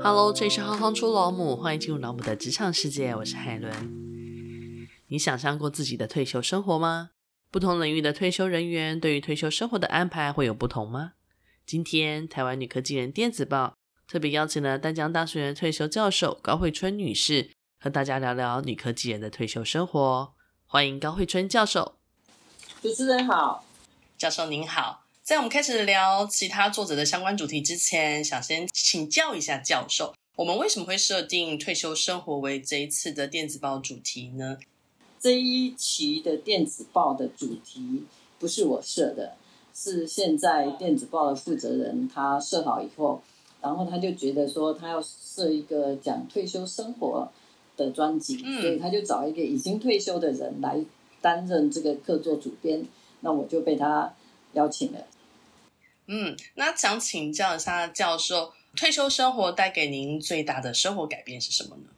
Hello，这里是行行出老母，欢迎进入老母的职场世界，我是海伦。你想象过自己的退休生活吗？不同领域的退休人员对于退休生活的安排会有不同吗？今天，台湾女科技人电子报特别邀请了淡江大学的退休教授高慧春女士，和大家聊聊女科技人的退休生活。欢迎高慧春教授。主持人好，教授您好。在我们开始聊其他作者的相关主题之前，想先请教一下教授，我们为什么会设定退休生活为这一次的电子报主题呢？这一期的电子报的主题不是我设的，是现在电子报的负责人他设好以后，然后他就觉得说他要设一个讲退休生活的专辑，嗯、所以他就找一个已经退休的人来担任这个客座主编，那我就被他邀请了。嗯，那想请教一下教授，退休生活带给您最大的生活改变是什么呢？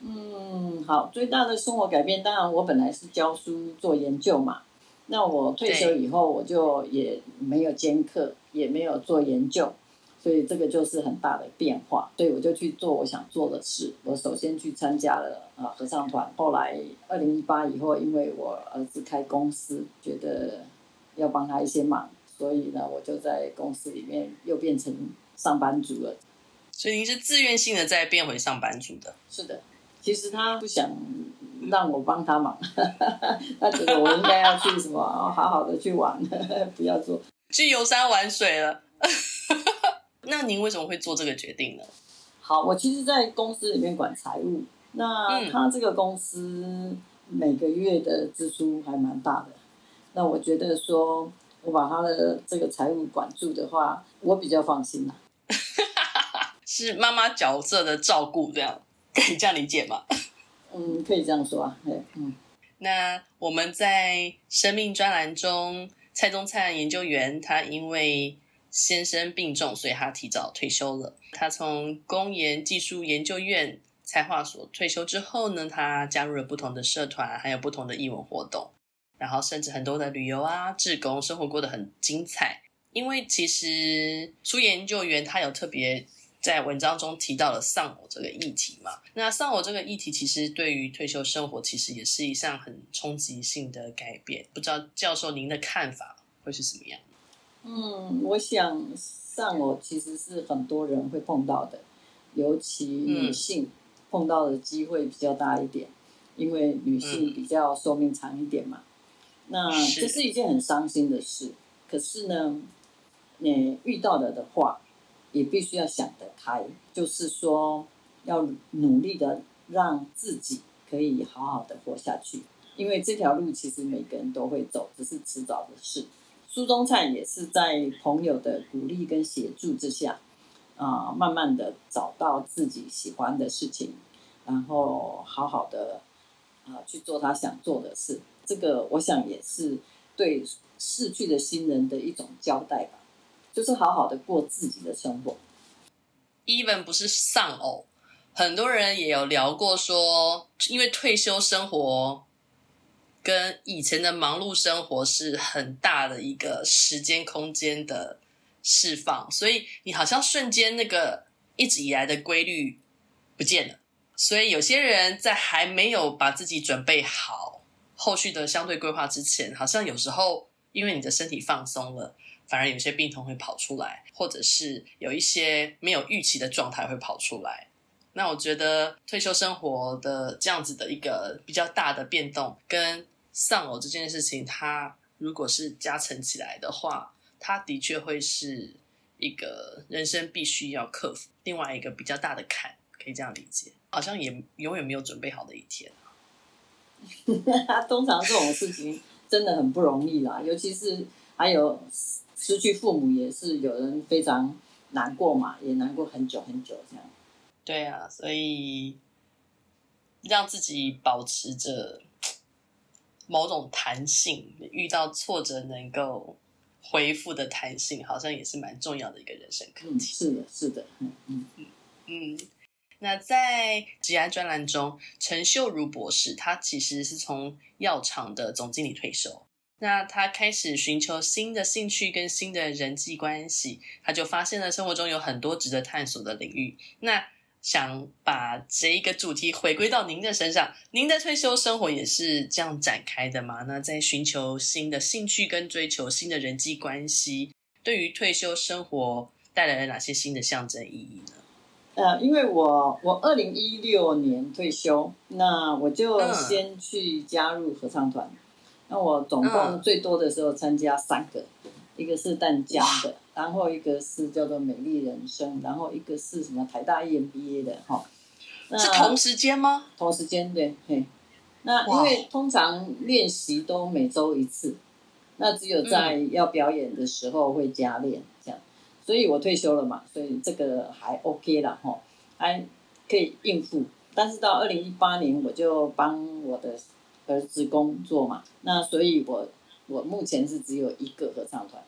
嗯，好，最大的生活改变，当然我本来是教书做研究嘛，那我退休以后，我就也没有兼课，也没有做研究，所以这个就是很大的变化。对，我就去做我想做的事。我首先去参加了啊合唱团，后来二零一八以后，因为我儿子开公司，觉得要帮他一些忙。所以呢，我就在公司里面又变成上班族了。所以您是自愿性的再变回上班族的？是的，其实他不想让我帮他忙，他觉得我应该要去什么，好好的去玩，不要做去游山玩水了。那您为什么会做这个决定呢？好，我其实，在公司里面管财务，那他这个公司每个月的支出还蛮大的，那我觉得说。我把他的这个财务管住的话，我比较放心啦。是妈妈角色的照顾，这样可以这样理解吗？嗯，可以这样说啊。嗯。那我们在生命专栏中，蔡宗灿研究员他因为先生病重，所以他提早退休了。他从工研技术研究院材化所退休之后呢，他加入了不同的社团，还有不同的艺文活动。然后甚至很多的旅游啊、志工，生活过得很精彩。因为其实苏研究员他有特别在文章中提到了丧偶这个议题嘛。那丧偶这个议题其实对于退休生活其实也是一项很冲击性的改变。不知道教授您的看法会是什么样？嗯，我想丧偶其实是很多人会碰到的，尤其女性碰到的机会比较大一点，嗯、因为女性比较寿命长一点嘛。那这是一件很伤心的事，可是呢，你遇到了的话，也必须要想得开，就是说要努力的让自己可以好好的活下去，因为这条路其实每个人都会走，只是迟早的事。苏中灿也是在朋友的鼓励跟协助之下，啊、呃，慢慢的找到自己喜欢的事情，然后好好的啊、呃、去做他想做的事。这个我想也是对逝去的亲人的一种交代吧，就是好好的过自己的生活。Even 不是丧偶，很多人也有聊过说，因为退休生活跟以前的忙碌生活是很大的一个时间空间的释放，所以你好像瞬间那个一直以来的规律不见了。所以有些人在还没有把自己准备好。后续的相对规划之前，好像有时候因为你的身体放松了，反而有些病痛会跑出来，或者是有一些没有预期的状态会跑出来。那我觉得退休生活的这样子的一个比较大的变动，跟丧偶这件事情，它如果是加成起来的话，它的确会是一个人生必须要克服另外一个比较大的坎，可以这样理解。好像也永远没有准备好的一天。通常这种事情真的很不容易啦，尤其是还有失去父母，也是有人非常难过嘛，也难过很久很久这样。对啊，所以让自己保持着某种弹性，遇到挫折能够恢复的弹性，好像也是蛮重要的一个人生课题。嗯，是的，是的，嗯嗯嗯。嗯那在职涯专栏中，陈秀如博士，他其实是从药厂的总经理退休。那他开始寻求新的兴趣跟新的人际关系，他就发现了生活中有很多值得探索的领域。那想把这一个主题回归到您的身上，您的退休生活也是这样展开的吗？那在寻求新的兴趣跟追求新的人际关系，对于退休生活带来了哪些新的象征意义呢？呃，因为我我二零一六年退休，那我就先去加入合唱团。嗯那我总共最多的时候参加三个，嗯、一个是淡江的，然后一个是叫做美丽人生，然后一个是什么台大 EMBA 的哈。是同时间吗？同时间对，嘿。那因为通常练习都每周一次，那只有在要表演的时候会加练这样，所以我退休了嘛，所以这个还 OK 了哈，还可以应付。但是到二零一八年，我就帮我的。儿子工作嘛，那所以我我目前是只有一个合唱团，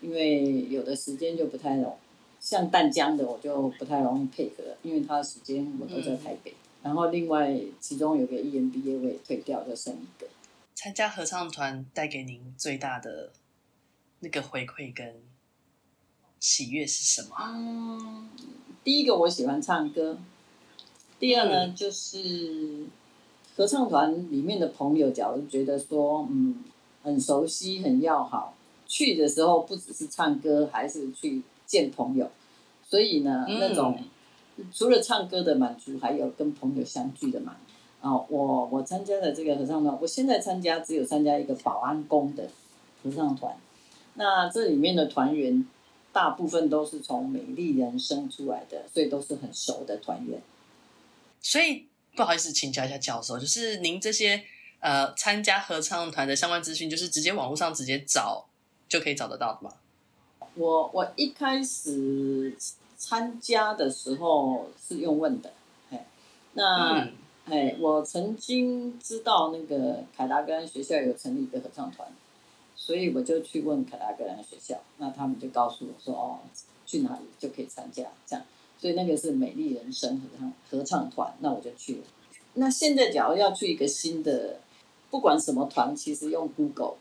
因为有的时间就不太容，像淡江的我就不太容易配合，因为他的时间我都在台北，嗯、然后另外其中有个 EMBA 我也退掉，就剩一个。参加合唱团带给您最大的那个回馈跟喜悦是什么？嗯，第一个我喜欢唱歌，第二呢、嗯、就是。合唱团里面的朋友，假如觉得说，嗯，很熟悉、很要好，去的时候不只是唱歌，还是去见朋友。所以呢，嗯、那种除了唱歌的满足，还有跟朋友相聚的满足。哦，我我参加的这个合唱团，我现在参加只有参加一个保安工的合唱团。那这里面的团员大部分都是从美丽人生出来的，所以都是很熟的团员。所以。不好意思，请教一下教授，就是您这些呃参加合唱团的相关资讯，就是直接网络上直接找就可以找得到的吗？我我一开始参加的时候是用问的，哎，那哎、嗯，我曾经知道那个凯达格兰学校有成立一个合唱团，所以我就去问凯达格兰学校，那他们就告诉我说，哦，去哪里就可以参加这样。所以那个是美丽人生合唱合唱团，那我就去了。那现在假如要去一个新的，不管什么团，其实用 Google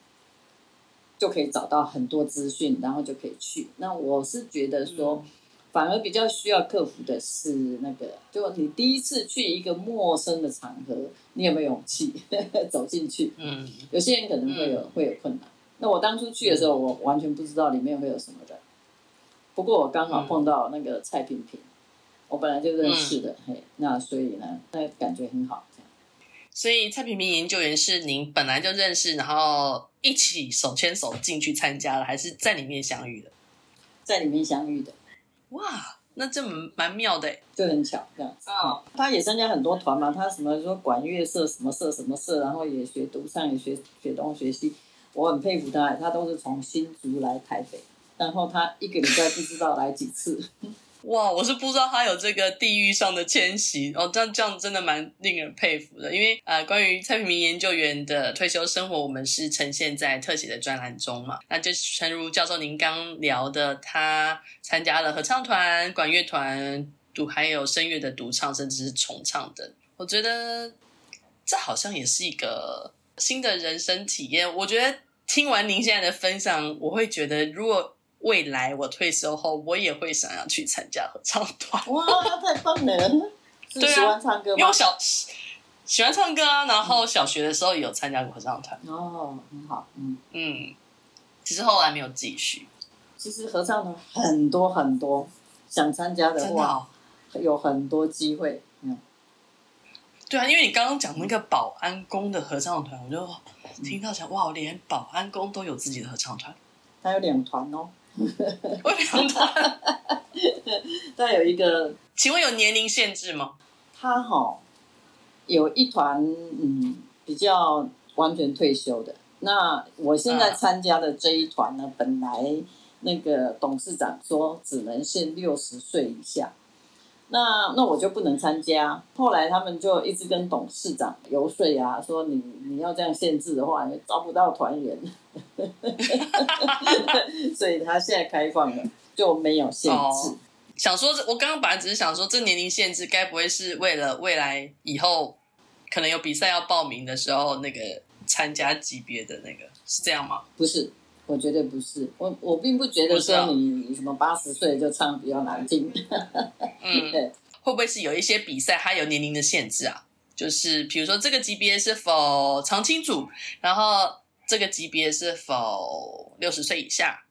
就可以找到很多资讯，然后就可以去。那我是觉得说，反而比较需要克服的是那个，就你第一次去一个陌生的场合，你有没有勇气 走进去？嗯，有些人可能会有会有困难。那我当初去的时候，我完全不知道里面会有什么的。不过我刚好碰到那个蔡萍萍，我本来就认识的，嗯、嘿，那所以呢，那感觉很好。所以蔡平平研究员是您本来就认识，然后一起手牵手进去参加了，还是在里面相遇的？在里面相遇的。哇，那这蛮蛮妙的，就很巧这样子。哦、嗯，他也参加很多团嘛，他什么说管乐社什么社什么社，然后也学独唱，也学学东学西，我很佩服他，他都是从新竹来台北。然后他一个礼拜不知道来几次，哇！我是不知道他有这个地域上的迁徙哦，这样这样真的蛮令人佩服的。因为呃，关于蔡萍萍研究员的退休生活，我们是呈现在特写的专栏中嘛。那就诚如教授您刚聊的，他参加了合唱团、管乐团、独还有声乐的独唱，甚至是重唱等。我觉得这好像也是一个新的人生体验。我觉得听完您现在的分享，我会觉得如果未来我退休后，我也会想要去参加合唱团。哇，太棒了！是喜欢唱歌吗？因为我小喜欢唱歌啊，然后小学的时候也有参加过合唱团。哦，很好，嗯嗯，只是后来没有继续。其实合唱团很多很多，想参加的话，的有很多机会。嗯，对啊，因为你刚刚讲那个保安宫的合唱团，我就听到讲哇，连保安宫都有自己的合唱团，还有两团哦。为什么？他有一个，请问有年龄限制吗？他哈有一团，嗯，比较完全退休的。那我现在参加的这一团呢，啊、本来那个董事长说只能限六十岁以下。那那我就不能参加。后来他们就一直跟董事长游说啊，说你你要这样限制的话，你招不到团员。所以他现在开放了，就没有限制。哦、想说，我刚刚本来只是想说，这年龄限制该不会是为了未来以后可能有比赛要报名的时候，那个参加级别的那个，是这样吗？不是，我绝对不是。我我并不觉得说你什么八十岁就唱比较难听。嗯，对，会不会是有一些比赛它有年龄的限制啊？就是比如说这个级别是否常青组，然后这个级别是否六十岁以下？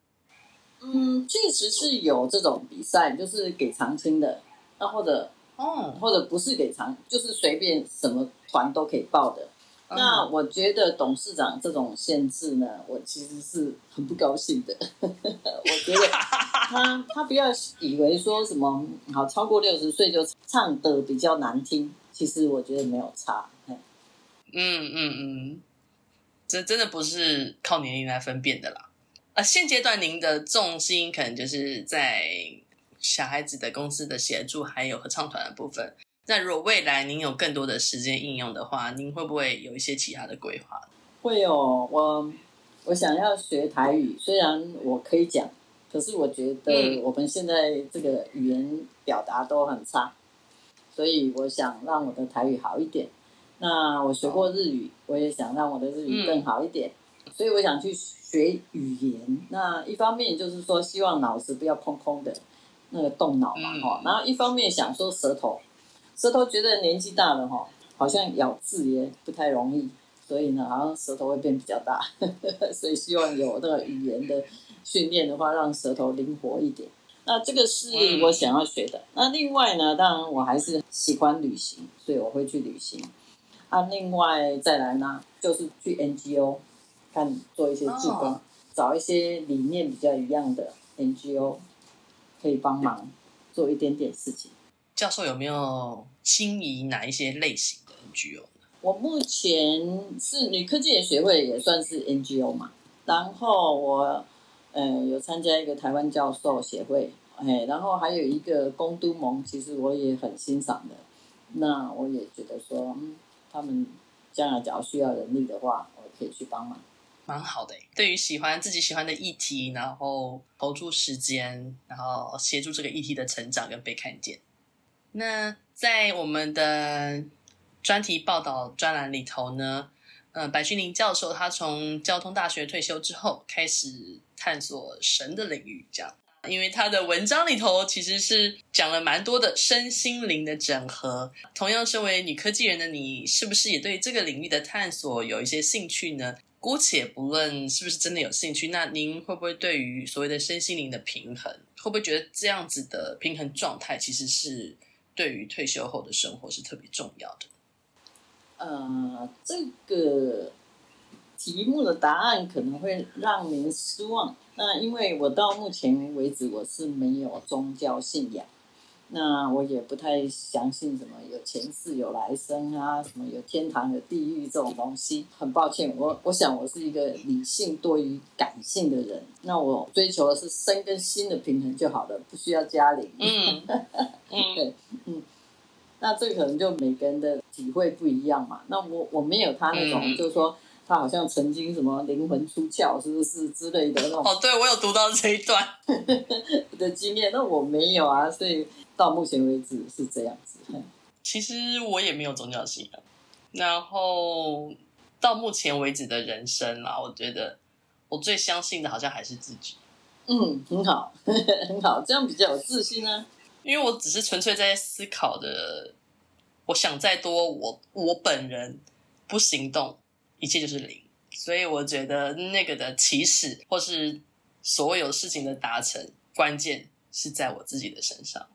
嗯，确实是有这种比赛，就是给常青的，那或者哦，或者不是给常，就是随便什么团都可以报的。嗯、那我觉得董事长这种限制呢，我其实是很不高兴的。我觉得他他不要以为说什么好超过六十岁就唱的比较难听，其实我觉得没有差。嗯嗯嗯，这真的不是靠年龄来分辨的啦。啊，现阶段您的重心可能就是在小孩子的公司的协助，还有合唱团的部分。那如果未来您有更多的时间应用的话，您会不会有一些其他的规划？会哦，我我想要学台语，虽然我可以讲，可是我觉得我们现在这个语言表达都很差，所以我想让我的台语好一点。那我学过日语，我也想让我的日语更好一点，所以我想去。学语言，那一方面就是说，希望脑子不要空空的，那个动脑嘛，哈、嗯。然后一方面想说舌头，舌头觉得年纪大了，哈，好像咬字也不太容易，所以呢，好像舌头会变比较大，所以希望有那个语言的训练的话，让舌头灵活一点。那这个是我想要学的。那另外呢，当然我还是喜欢旅行，所以我会去旅行。啊，另外再来呢，就是去 NGO。看做一些志工，oh. 找一些理念比较一样的 NGO，可以帮忙做一点点事情。教授有没有心仪哪一些类型的 NGO 呢？我目前是女科技人协会，也算是 NGO 嘛。然后我呃有参加一个台湾教授协会，哎，然后还有一个公都盟，其实我也很欣赏的。那我也觉得说，嗯，他们将来假如需要人力的话，我可以去帮忙。蛮好的，对于喜欢自己喜欢的议题，然后投注时间，然后协助这个议题的成长跟被看见。那在我们的专题报道专栏里头呢，呃，白君玲教授他从交通大学退休之后，开始探索神的领域，这样。因为他的文章里头其实是讲了蛮多的身心灵的整合。同样身为女科技人的你，是不是也对这个领域的探索有一些兴趣呢？姑且不论是不是真的有兴趣，那您会不会对于所谓的身心灵的平衡，会不会觉得这样子的平衡状态，其实是对于退休后的生活是特别重要的？呃，这个题目的答案可能会让您失望。那因为我到目前为止我是没有宗教信仰。那我也不太相信什么有前世有来生啊，什么有天堂有地狱这种东西。很抱歉，我我想我是一个理性多于感性的人。那我追求的是身跟心的平衡就好了，不需要加零。嗯嗯，对，嗯。那这可能就每个人的体会不一样嘛。那我我没有他那种，嗯、就是说他好像曾经什么灵魂出窍，是不是之类的那种。哦，对，我有读到这一段 的经验，那我没有啊，所以。到目前为止是这样子。其实我也没有宗教信仰，然后到目前为止的人生啊，我觉得我最相信的好像还是自己。嗯，很好，很好，这样比较有自信呢、啊。因为我只是纯粹在思考的，我想再多，我我本人不行动，一切就是零。所以我觉得那个的起始或是所有事情的达成，关键是在我自己的身上。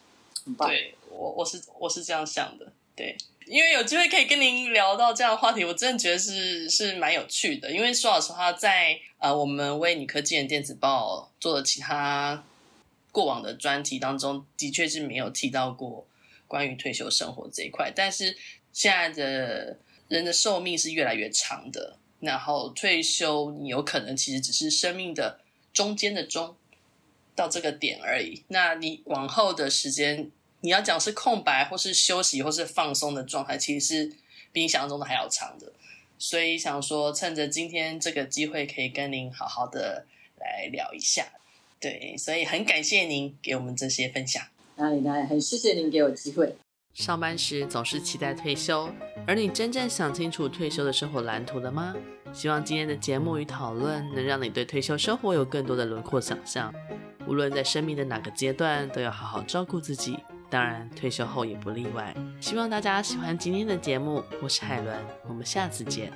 对我，我是我是这样想的。对，因为有机会可以跟您聊到这样的话题，我真的觉得是是蛮有趣的。因为说老实话，在呃我们为女科技人电子报做的其他过往的专题当中，的确是没有提到过关于退休生活这一块。但是现在的人的寿命是越来越长的，然后退休你有可能其实只是生命的中间的中。到这个点而已。那你往后的时间，你要讲是空白，或是休息，或是放松的状态，其实是比你想象中的还要长的。所以想说，趁着今天这个机会，可以跟您好好的来聊一下。对，所以很感谢您给我们这些分享。哪里哪里，很谢谢您给我机会。上班时总是期待退休，而你真正想清楚退休的生活蓝图了吗？希望今天的节目与讨论能让你对退休生活有更多的轮廓想象。无论在生命的哪个阶段，都要好好照顾自己，当然退休后也不例外。希望大家喜欢今天的节目，我是海伦，我们下次见。